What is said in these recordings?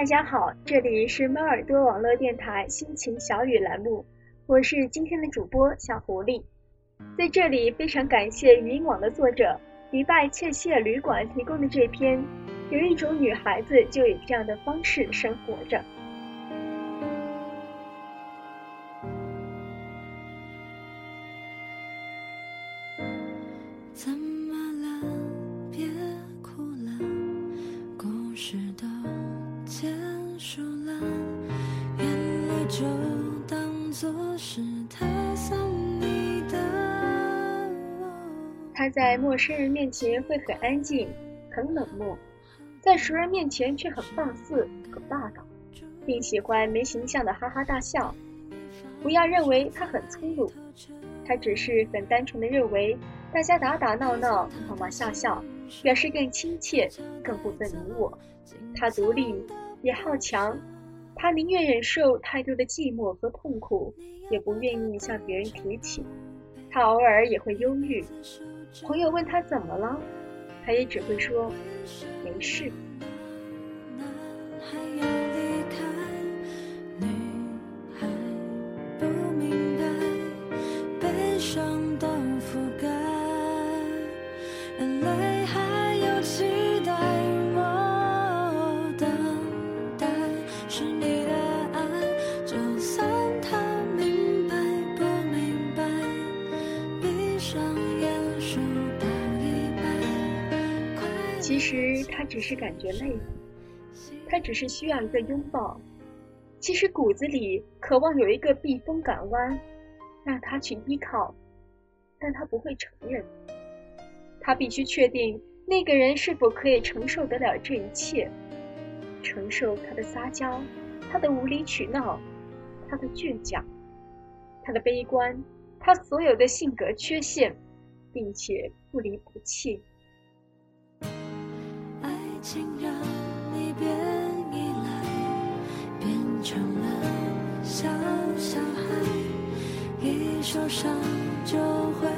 大家好，这里是猫耳朵网络电台心情小雨栏目，我是今天的主播小狐狸。在这里非常感谢语音网的作者迪拜切切旅馆提供的这篇。有一种女孩子就以这样的方式生活着。生人面前会很安静，很冷漠，在熟人面前却很放肆、很霸道，并喜欢没形象的哈哈大笑。不要认为他很粗鲁，他只是很单纯的认为大家打打闹闹、闹闹笑笑，表示更亲切、更不分你我。他独立也好强，他宁愿忍受太多的寂寞和痛苦，也不愿意向别人提起。他偶尔也会忧郁。朋友问他怎么了，他也只会说没事。伤其实他只是感觉累了，他只是需要一个拥抱。其实骨子里渴望有一个避风港湾，让他去依靠，但他不会承认。他必须确定那个人是否可以承受得了这一切，承受他的撒娇，他的无理取闹，他的倔强，他的悲观，他所有的性格缺陷，并且不离不弃。请让你变依赖，变成了小小孩，一受伤就会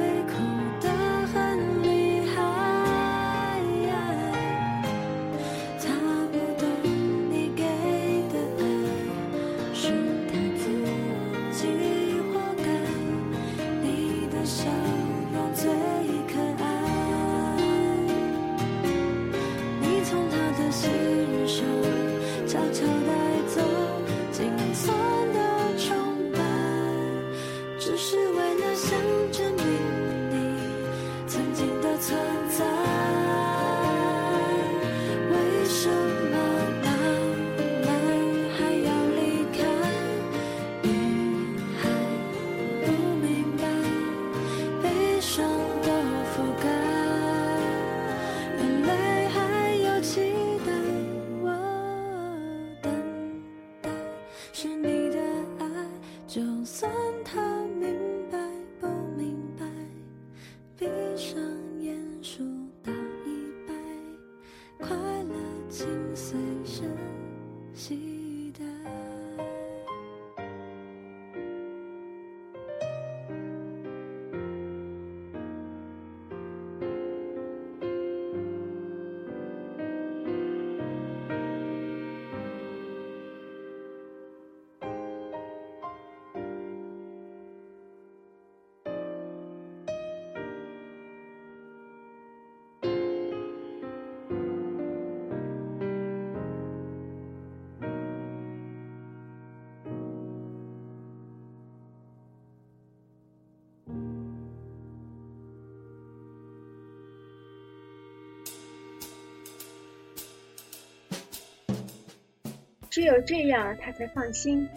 只有这样，他才放心，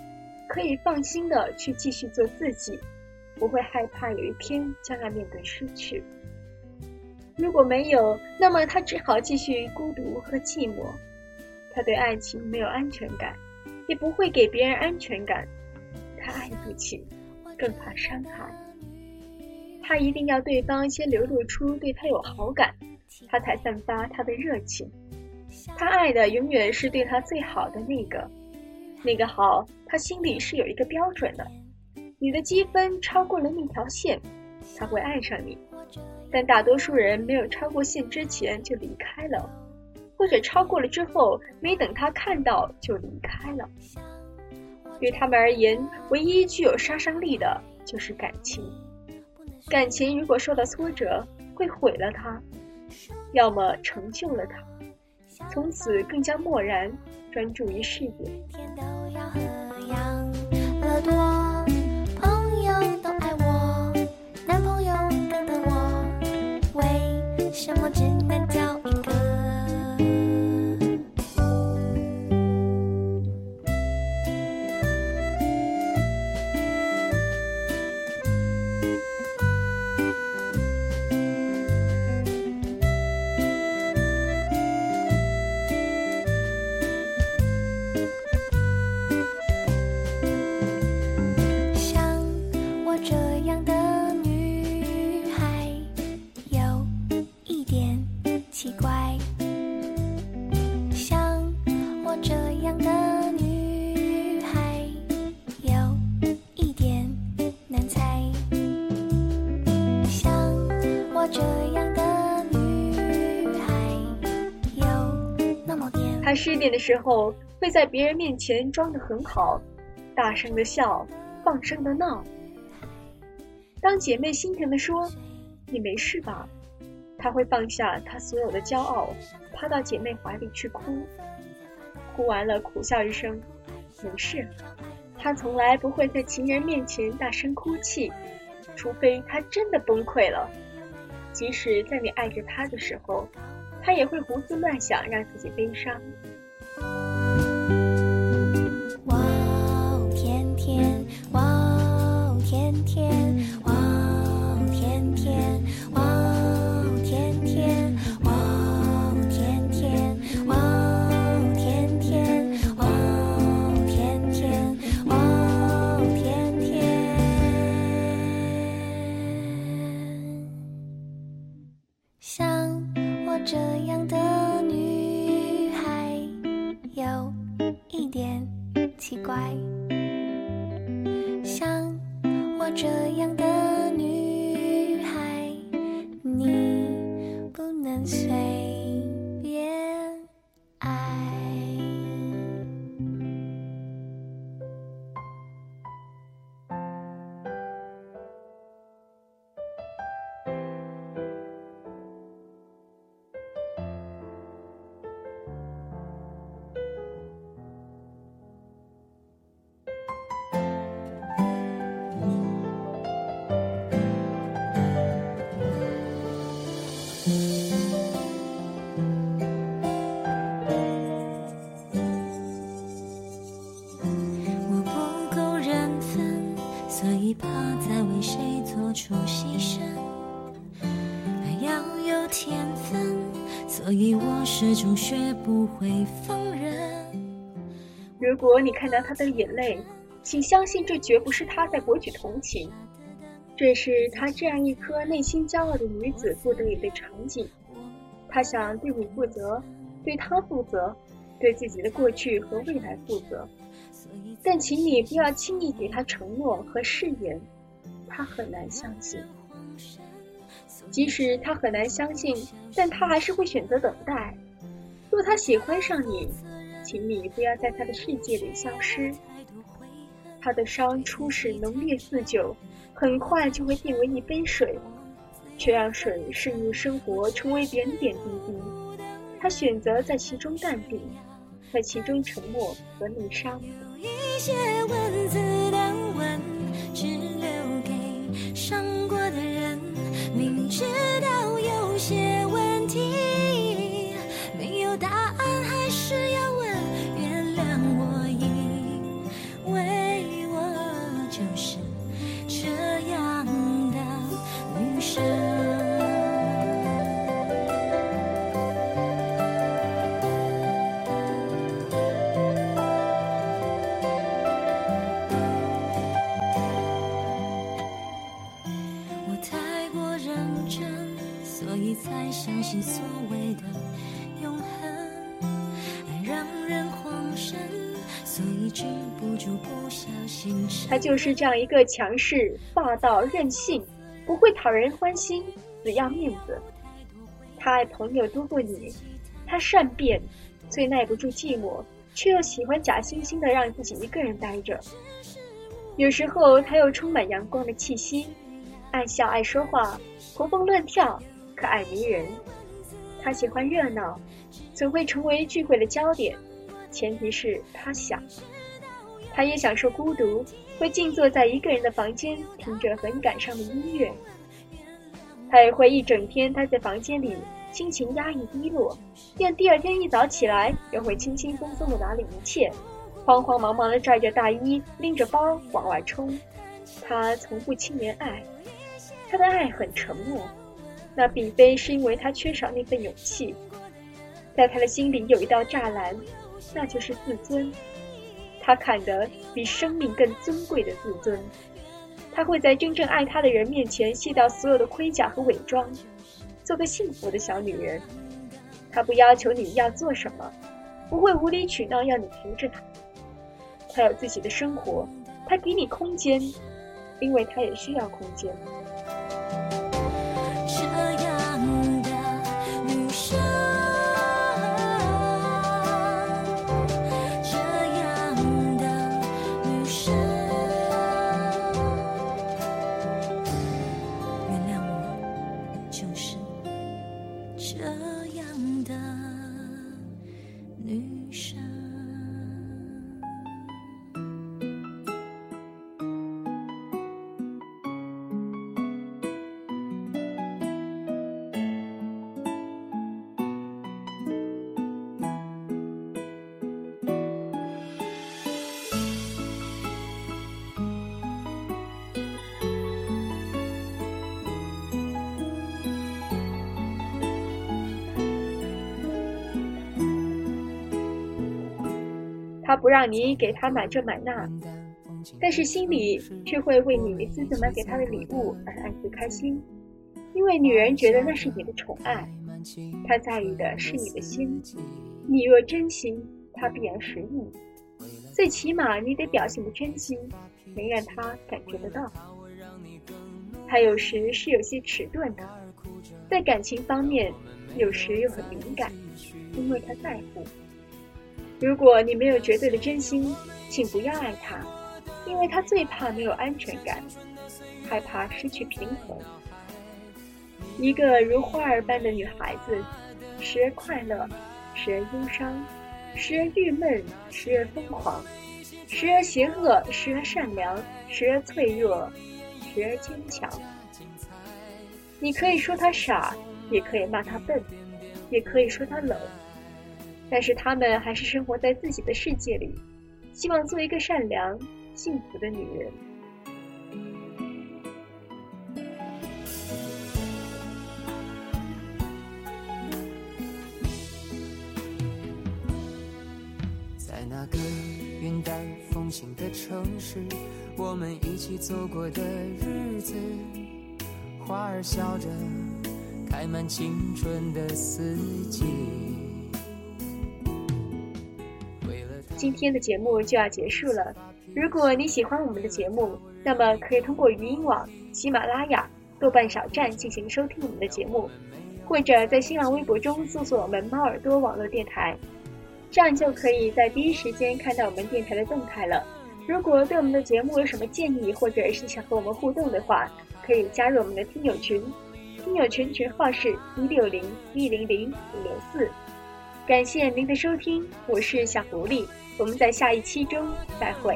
可以放心的去继续做自己，不会害怕有一天将要面对失去。如果没有，那么他只好继续孤独和寂寞。他对爱情没有安全感，也不会给别人安全感。他爱不起，更怕伤害。他一定要对方先流露出对他有好感，他才散发他的热情。他爱的永远是对他最好的那个，那个好，他心里是有一个标准的。你的积分超过了那条线，他会爱上你；但大多数人没有超过线之前就离开了。或者超过了之后，没等他看到就离开了。对他们而言，唯一具有杀伤力的就是感情。感情如果受到挫折，会毁了他，要么成就了他，从此更加漠然，专注于事业。奇怪像我这样的女孩有一点难猜。像我这样的女孩有那么她失恋的时候会在别人面前装的很好大声的笑放声的闹。当姐妹心疼的说你没事吧？他会放下他所有的骄傲，趴到姐妹怀里去哭。哭完了，苦笑一声：“没事。”他从来不会在情人面前大声哭泣，除非他真的崩溃了。即使在你爱着他的时候。他也会胡思乱想，让自己悲伤。会放任。如果你看到他的眼泪，请相信这绝不是他在博取同情，这是他这样一颗内心骄傲的女子不得已的场景。他想对你负责，对他负责，对自己的过去和未来负责。但请你不要轻易给他承诺和誓言，他很难相信。即使他很难相信，但他还是会选择等待。若他喜欢上你，请你不要在他的世界里消失。他的伤初始浓烈似酒，很快就会变为一杯水，却让水渗入生活，成为点点滴滴。他选择在其中淡定，在其中沉默和内伤。他就是这样一个强势、霸道、任性，不会讨人欢心，死要面子。他爱朋友多过你，他善变，最耐不住寂寞，却又喜欢假惺惺的让自己一个人待着。有时候他又充满阳光的气息，爱笑爱说话，活蹦乱跳，可爱迷人。他喜欢热闹，总会成为聚会的焦点，前提是他想。他也享受孤独，会静坐在一个人的房间，听着很感伤的音乐。他也会一整天待在房间里，心情压抑低落，但第二天一早起来，又会轻轻松松的打理一切，慌慌忙忙的拽着大衣，拎着包往外冲。他从不轻言爱，他的爱很沉默。那并非是因为他缺少那份勇气，在他的心里有一道栅栏，那就是自尊。他看得比生命更尊贵的自尊。他会在真正爱他的人面前卸掉所有的盔甲和伪装，做个幸福的小女人。他不要求你要做什么，不会无理取闹要你扶着他。他有自己的生活，他给你空间，因为他也需要空间。他不让你给他买这买那，但是心里却会为你私自买给他的礼物而暗自开心，因为女人觉得那是你的宠爱，她在意的是你的心，你若真心，她必然实意。最起码你得表现的真心，能让他感觉得到。他有时是有些迟钝的，在感情方面，有时又很敏感，因为他在乎。如果你没有绝对的真心，请不要爱他，因为他最怕没有安全感，害怕失去平衡。一个如花儿般的女孩子，时而快乐，时而忧伤，时而郁闷，时而疯狂，时而邪恶，时而善良，时而脆弱，时而坚强。你可以说她傻，也可以骂她笨，也可以说她冷。但是他们还是生活在自己的世界里，希望做一个善良、幸福的女人。在那个云淡风轻的城市，我们一起走过的日子，花儿笑着，开满青春的四季。今天的节目就要结束了。如果你喜欢我们的节目，那么可以通过语音网、喜马拉雅、豆瓣小站进行收听我们的节目，或者在新浪微博中搜索我们“猫耳朵网络电台”，这样就可以在第一时间看到我们电台的动态了。如果对我们的节目有什么建议，或者是想和我们互动的话，可以加入我们的听友群，听友群群号是一六零一零零五零四。感谢您的收听，我是小狐狸。我们在下一期中再会。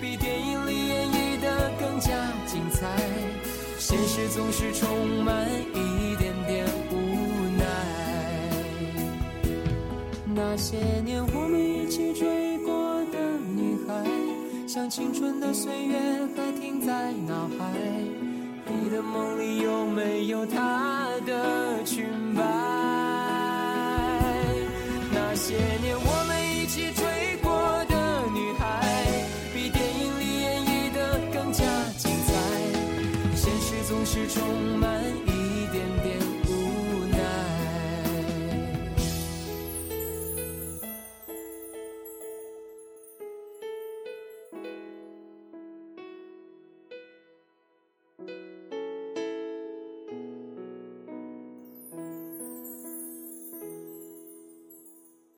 比电影里演绎的更加精彩，现实总是充满一点点无奈。那些年我们一起追过的女孩，像青春的岁月还停在脑海。你的梦里有没有她的裙摆？些年我们